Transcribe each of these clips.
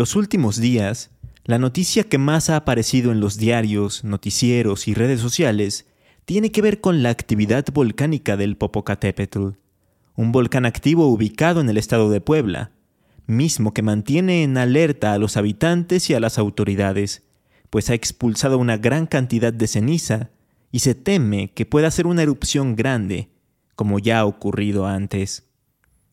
los últimos días, la noticia que más ha aparecido en los diarios, noticieros y redes sociales tiene que ver con la actividad volcánica del Popocatépetl, un volcán activo ubicado en el estado de Puebla, mismo que mantiene en alerta a los habitantes y a las autoridades, pues ha expulsado una gran cantidad de ceniza y se teme que pueda ser una erupción grande, como ya ha ocurrido antes.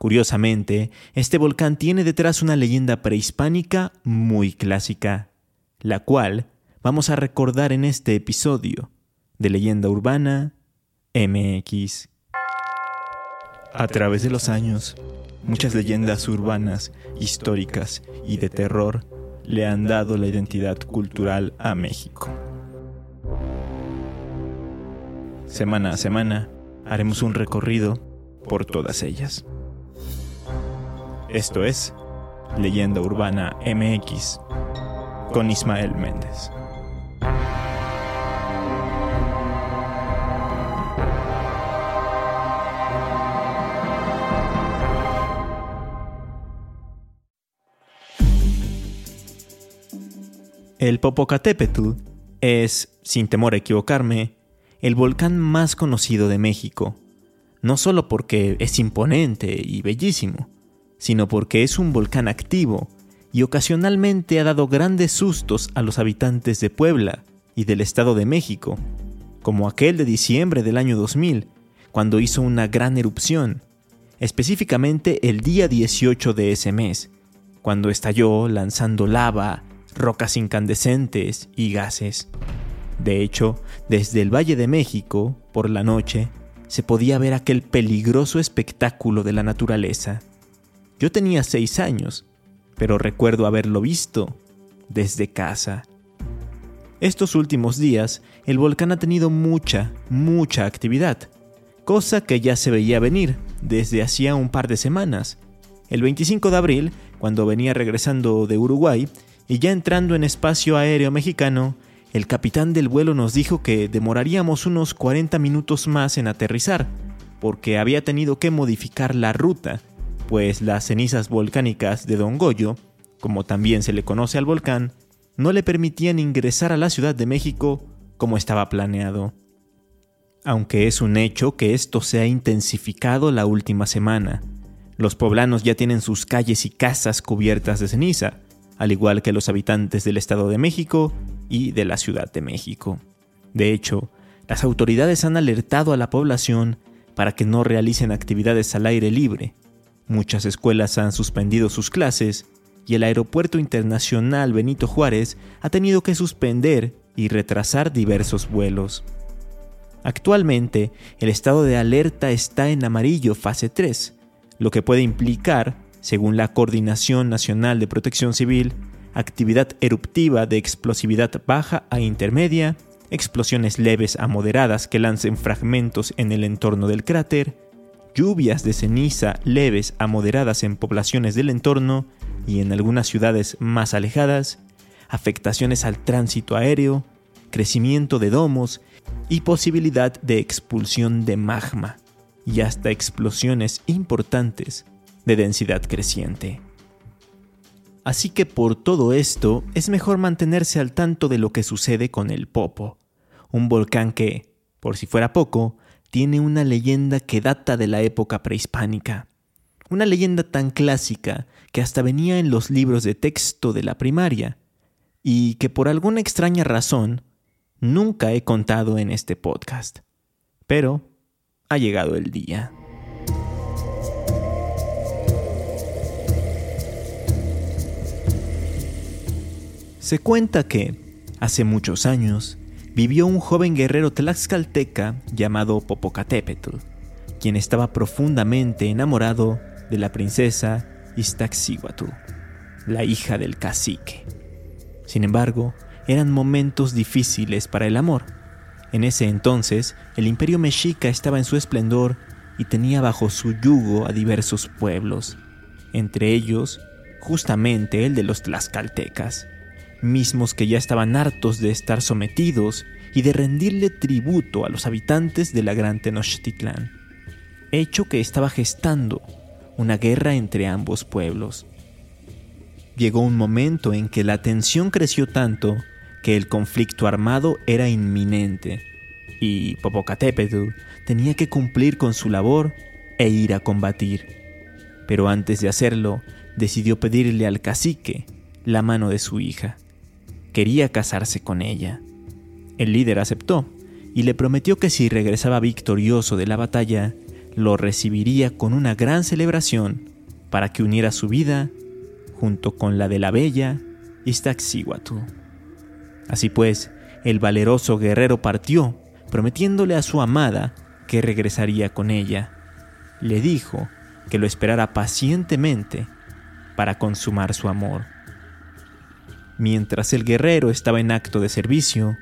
Curiosamente, este volcán tiene detrás una leyenda prehispánica muy clásica, la cual vamos a recordar en este episodio de Leyenda Urbana MX. A través de los años, muchas leyendas urbanas, históricas y de terror le han dado la identidad cultural a México. Semana a semana haremos un recorrido por todas ellas. Esto es Leyenda Urbana MX con Ismael Méndez. El Popocatépetl es, sin temor a equivocarme, el volcán más conocido de México, no solo porque es imponente y bellísimo, sino porque es un volcán activo y ocasionalmente ha dado grandes sustos a los habitantes de Puebla y del Estado de México, como aquel de diciembre del año 2000, cuando hizo una gran erupción, específicamente el día 18 de ese mes, cuando estalló lanzando lava, rocas incandescentes y gases. De hecho, desde el Valle de México, por la noche, se podía ver aquel peligroso espectáculo de la naturaleza. Yo tenía seis años, pero recuerdo haberlo visto desde casa. Estos últimos días, el volcán ha tenido mucha, mucha actividad, cosa que ya se veía venir desde hacía un par de semanas. El 25 de abril, cuando venía regresando de Uruguay, y ya entrando en espacio aéreo mexicano, el capitán del vuelo nos dijo que demoraríamos unos 40 minutos más en aterrizar, porque había tenido que modificar la ruta, pues las cenizas volcánicas de Don Goyo, como también se le conoce al volcán, no le permitían ingresar a la Ciudad de México como estaba planeado. Aunque es un hecho que esto se ha intensificado la última semana. Los poblanos ya tienen sus calles y casas cubiertas de ceniza, al igual que los habitantes del Estado de México y de la Ciudad de México. De hecho, las autoridades han alertado a la población para que no realicen actividades al aire libre. Muchas escuelas han suspendido sus clases y el Aeropuerto Internacional Benito Juárez ha tenido que suspender y retrasar diversos vuelos. Actualmente, el estado de alerta está en amarillo fase 3, lo que puede implicar según la Coordinación Nacional de Protección Civil, actividad eruptiva de explosividad baja a intermedia, explosiones leves a moderadas que lancen fragmentos en el entorno del cráter, lluvias de ceniza leves a moderadas en poblaciones del entorno y en algunas ciudades más alejadas, afectaciones al tránsito aéreo, crecimiento de domos y posibilidad de expulsión de magma, y hasta explosiones importantes de densidad creciente. Así que por todo esto es mejor mantenerse al tanto de lo que sucede con el Popo, un volcán que, por si fuera poco, tiene una leyenda que data de la época prehispánica. Una leyenda tan clásica que hasta venía en los libros de texto de la primaria, y que por alguna extraña razón nunca he contado en este podcast. Pero ha llegado el día. Se cuenta que, hace muchos años, vivió un joven guerrero tlaxcalteca llamado Popocatépetl, quien estaba profundamente enamorado de la princesa Iztaccíhuatl, la hija del cacique. Sin embargo, eran momentos difíciles para el amor. En ese entonces, el imperio mexica estaba en su esplendor y tenía bajo su yugo a diversos pueblos, entre ellos justamente el de los tlaxcaltecas mismos que ya estaban hartos de estar sometidos y de rendirle tributo a los habitantes de la gran Tenochtitlán, hecho que estaba gestando una guerra entre ambos pueblos. llegó un momento en que la tensión creció tanto que el conflicto armado era inminente y Popocatépetl tenía que cumplir con su labor e ir a combatir. Pero antes de hacerlo, decidió pedirle al cacique la mano de su hija. Quería casarse con ella. El líder aceptó y le prometió que si regresaba victorioso de la batalla, lo recibiría con una gran celebración para que uniera su vida junto con la de la bella Iztaccíhuatl. Así pues, el valeroso guerrero partió, prometiéndole a su amada que regresaría con ella. Le dijo que lo esperara pacientemente para consumar su amor. Mientras el guerrero estaba en acto de servicio,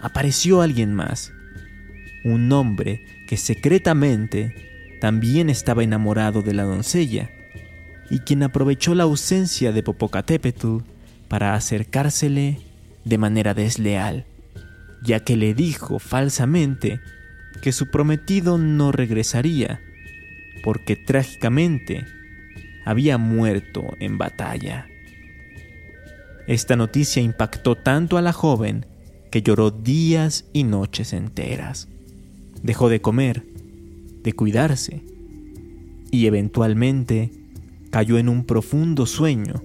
apareció alguien más, un hombre que secretamente también estaba enamorado de la doncella y quien aprovechó la ausencia de Popocatépetl para acercársele de manera desleal, ya que le dijo falsamente que su prometido no regresaría, porque trágicamente había muerto en batalla. Esta noticia impactó tanto a la joven que lloró días y noches enteras. Dejó de comer, de cuidarse y eventualmente cayó en un profundo sueño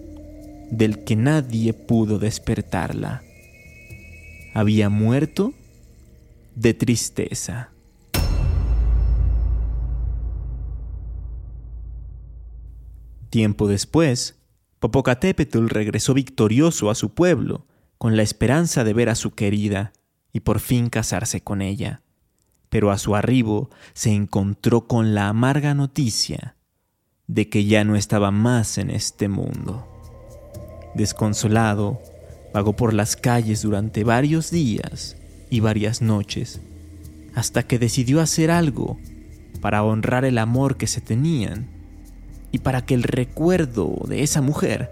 del que nadie pudo despertarla. Había muerto de tristeza. Tiempo después, Popocatépetl regresó victorioso a su pueblo con la esperanza de ver a su querida y por fin casarse con ella. Pero a su arribo se encontró con la amarga noticia de que ya no estaba más en este mundo. Desconsolado, vagó por las calles durante varios días y varias noches, hasta que decidió hacer algo para honrar el amor que se tenían y para que el recuerdo de esa mujer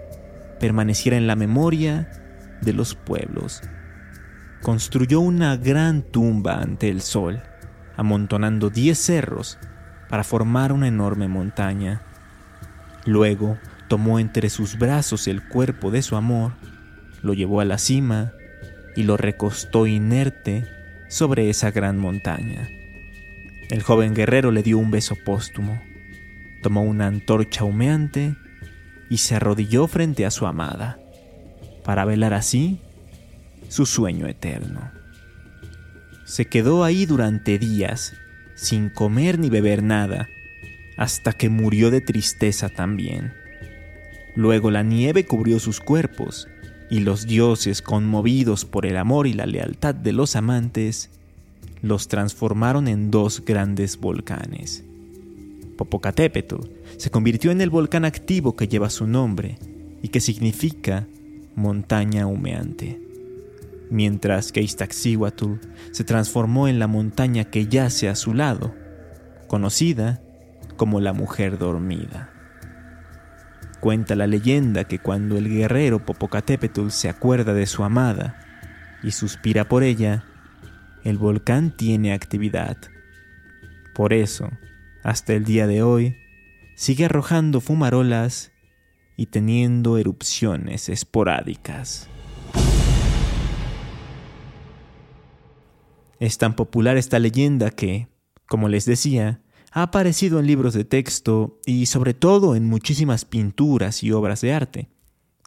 permaneciera en la memoria de los pueblos. Construyó una gran tumba ante el sol, amontonando diez cerros para formar una enorme montaña. Luego tomó entre sus brazos el cuerpo de su amor, lo llevó a la cima y lo recostó inerte sobre esa gran montaña. El joven guerrero le dio un beso póstumo tomó una antorcha humeante y se arrodilló frente a su amada, para velar así su sueño eterno. Se quedó ahí durante días, sin comer ni beber nada, hasta que murió de tristeza también. Luego la nieve cubrió sus cuerpos, y los dioses, conmovidos por el amor y la lealtad de los amantes, los transformaron en dos grandes volcanes. Popocatépetl se convirtió en el volcán activo que lleva su nombre y que significa montaña humeante, mientras que Iztaccíhuatl se transformó en la montaña que yace a su lado, conocida como la mujer dormida. Cuenta la leyenda que cuando el guerrero Popocatépetl se acuerda de su amada y suspira por ella, el volcán tiene actividad. Por eso, hasta el día de hoy, sigue arrojando fumarolas y teniendo erupciones esporádicas. Es tan popular esta leyenda que, como les decía, ha aparecido en libros de texto y sobre todo en muchísimas pinturas y obras de arte,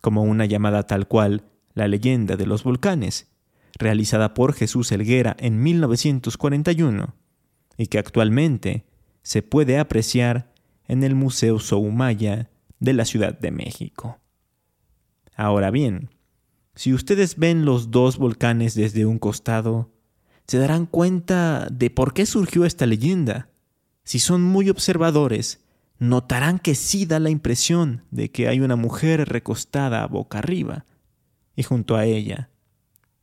como una llamada tal cual La leyenda de los volcanes, realizada por Jesús Helguera en 1941, y que actualmente se puede apreciar en el Museo Soumaya de la Ciudad de México. Ahora bien, si ustedes ven los dos volcanes desde un costado, se darán cuenta de por qué surgió esta leyenda. Si son muy observadores, notarán que sí da la impresión de que hay una mujer recostada boca arriba y junto a ella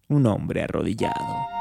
un hombre arrodillado.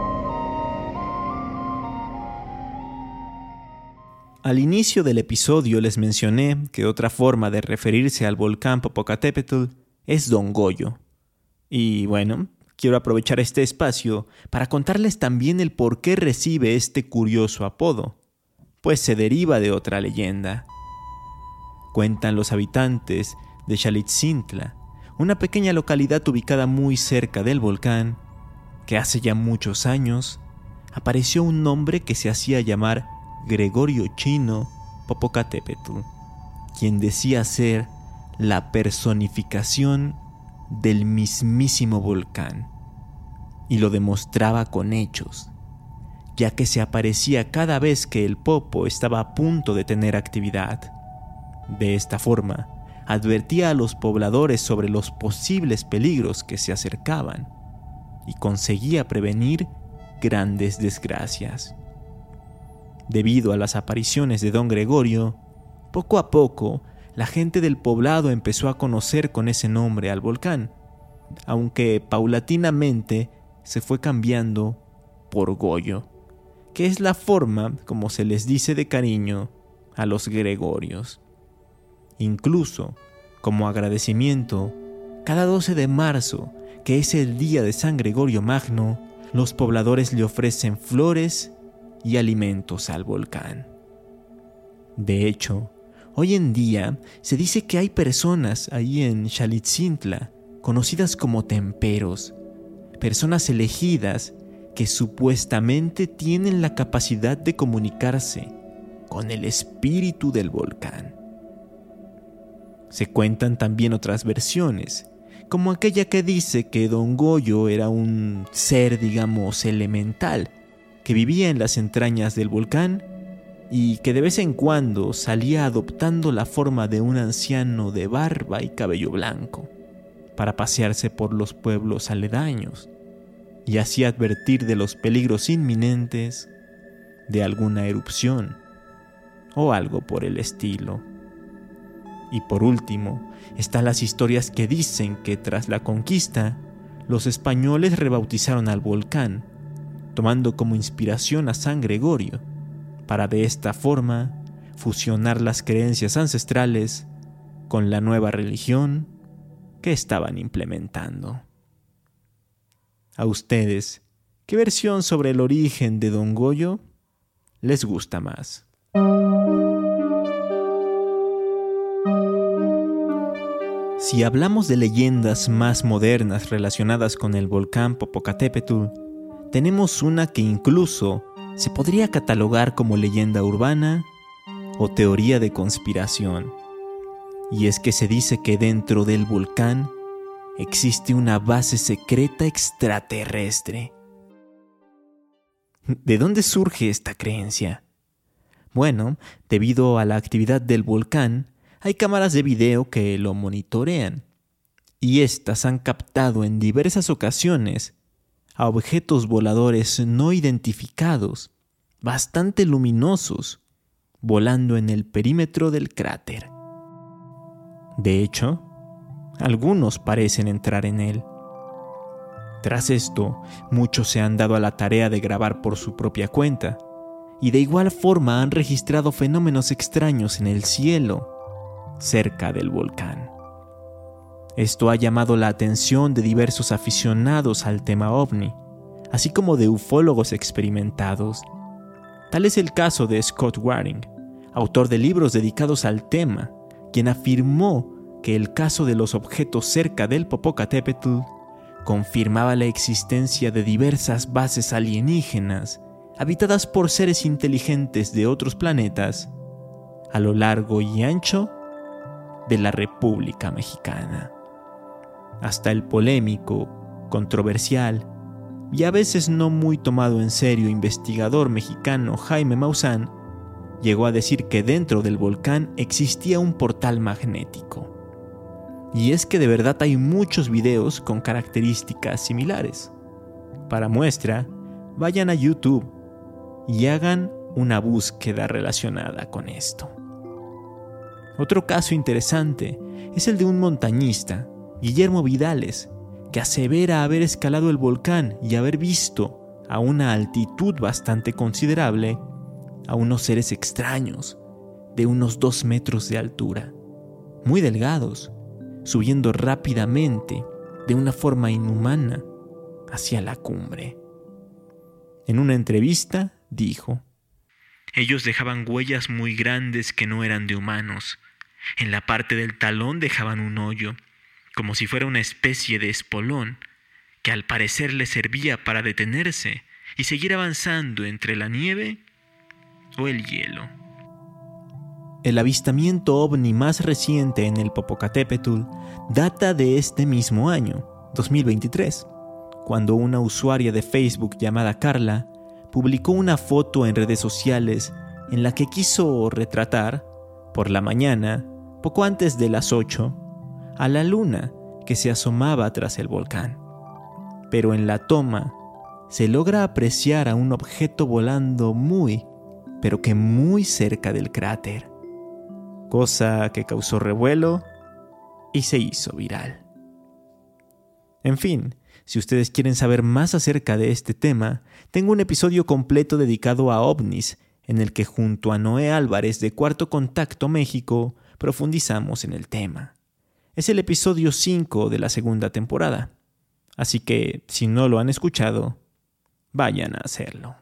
Al inicio del episodio les mencioné que otra forma de referirse al volcán Popocatépetl es Don Goyo. Y bueno, quiero aprovechar este espacio para contarles también el por qué recibe este curioso apodo, pues se deriva de otra leyenda. Cuentan los habitantes de Xalitzintla, una pequeña localidad ubicada muy cerca del volcán, que hace ya muchos años apareció un nombre que se hacía llamar Gregorio Chino Popocatépetl, quien decía ser la personificación del mismísimo volcán, y lo demostraba con hechos, ya que se aparecía cada vez que el Popo estaba a punto de tener actividad. De esta forma, advertía a los pobladores sobre los posibles peligros que se acercaban y conseguía prevenir grandes desgracias. Debido a las apariciones de don Gregorio, poco a poco la gente del poblado empezó a conocer con ese nombre al volcán, aunque paulatinamente se fue cambiando por Goyo, que es la forma como se les dice de cariño a los Gregorios. Incluso, como agradecimiento, cada 12 de marzo, que es el día de San Gregorio Magno, los pobladores le ofrecen flores y alimentos al volcán. De hecho, hoy en día se dice que hay personas ahí en Xalitzintla conocidas como temperos, personas elegidas que supuestamente tienen la capacidad de comunicarse con el espíritu del volcán. Se cuentan también otras versiones, como aquella que dice que Don Goyo era un ser, digamos, elemental, que vivía en las entrañas del volcán y que de vez en cuando salía adoptando la forma de un anciano de barba y cabello blanco para pasearse por los pueblos aledaños y así advertir de los peligros inminentes de alguna erupción o algo por el estilo. Y por último, están las historias que dicen que tras la conquista, los españoles rebautizaron al volcán tomando como inspiración a San Gregorio, para de esta forma fusionar las creencias ancestrales con la nueva religión que estaban implementando. A ustedes, ¿qué versión sobre el origen de Don Goyo les gusta más? Si hablamos de leyendas más modernas relacionadas con el volcán Popocatépetl, tenemos una que incluso se podría catalogar como leyenda urbana o teoría de conspiración. Y es que se dice que dentro del volcán existe una base secreta extraterrestre. ¿De dónde surge esta creencia? Bueno, debido a la actividad del volcán, hay cámaras de video que lo monitorean, y éstas han captado en diversas ocasiones a objetos voladores no identificados, bastante luminosos, volando en el perímetro del cráter. De hecho, algunos parecen entrar en él. Tras esto, muchos se han dado a la tarea de grabar por su propia cuenta, y de igual forma han registrado fenómenos extraños en el cielo, cerca del volcán. Esto ha llamado la atención de diversos aficionados al tema ovni, así como de ufólogos experimentados. Tal es el caso de Scott Waring, autor de libros dedicados al tema, quien afirmó que el caso de los objetos cerca del Popocatépetl confirmaba la existencia de diversas bases alienígenas habitadas por seres inteligentes de otros planetas a lo largo y ancho de la República Mexicana. Hasta el polémico, controversial y a veces no muy tomado en serio investigador mexicano Jaime Maussan llegó a decir que dentro del volcán existía un portal magnético. Y es que de verdad hay muchos videos con características similares. Para muestra, vayan a YouTube y hagan una búsqueda relacionada con esto. Otro caso interesante es el de un montañista, Guillermo Vidales, que asevera haber escalado el volcán y haber visto a una altitud bastante considerable a unos seres extraños de unos dos metros de altura, muy delgados, subiendo rápidamente de una forma inhumana hacia la cumbre. En una entrevista dijo, Ellos dejaban huellas muy grandes que no eran de humanos. En la parte del talón dejaban un hoyo, como si fuera una especie de espolón, que al parecer les servía para detenerse y seguir avanzando entre la nieve o el hielo. El avistamiento ovni más reciente en el Popocatépetl data de este mismo año, 2023, cuando una usuaria de Facebook llamada Carla publicó una foto en redes sociales en la que quiso retratar, por la mañana, poco antes de las 8, a la luna que se asomaba tras el volcán. Pero en la toma se logra apreciar a un objeto volando muy, pero que muy cerca del cráter, cosa que causó revuelo y se hizo viral. En fin, si ustedes quieren saber más acerca de este tema, tengo un episodio completo dedicado a ovnis, en el que junto a Noé Álvarez de Cuarto Contacto México profundizamos en el tema. Es el episodio 5 de la segunda temporada, así que si no lo han escuchado, vayan a hacerlo.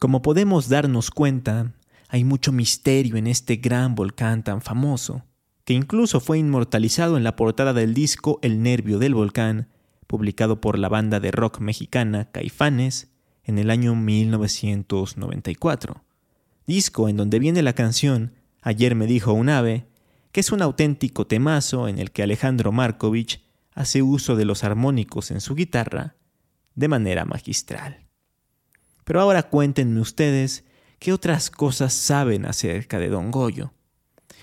Como podemos darnos cuenta, hay mucho misterio en este gran volcán tan famoso, que incluso fue inmortalizado en la portada del disco El Nervio del Volcán, publicado por la banda de rock mexicana Caifanes en el año 1994. Disco en donde viene la canción Ayer me dijo un ave, que es un auténtico temazo en el que Alejandro Markovich hace uso de los armónicos en su guitarra de manera magistral. Pero ahora cuéntenme ustedes qué otras cosas saben acerca de Don Goyo.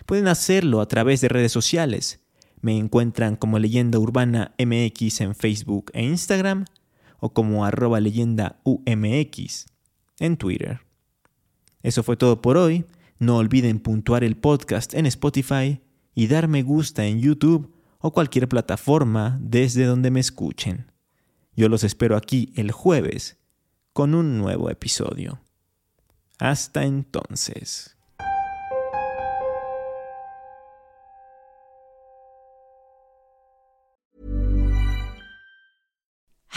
Pueden hacerlo a través de redes sociales. Me encuentran como Leyenda Urbana MX en Facebook e Instagram o como arroba leyenda UMX en Twitter. Eso fue todo por hoy. No olviden puntuar el podcast en Spotify y dar me gusta en YouTube o cualquier plataforma desde donde me escuchen. Yo los espero aquí el jueves con un nuevo episodio. Hasta entonces.